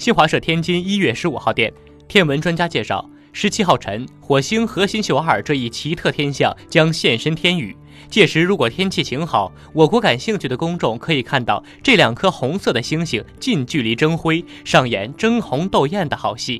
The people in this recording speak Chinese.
新华社天津一月十五号电天文专家介绍十七号晨火星核心秀二这一奇特天象将现身天宇。届时如果天气晴好我国感兴趣的公众可以看到这两颗红色的星星近距离争辉上演争红斗艳的好戏。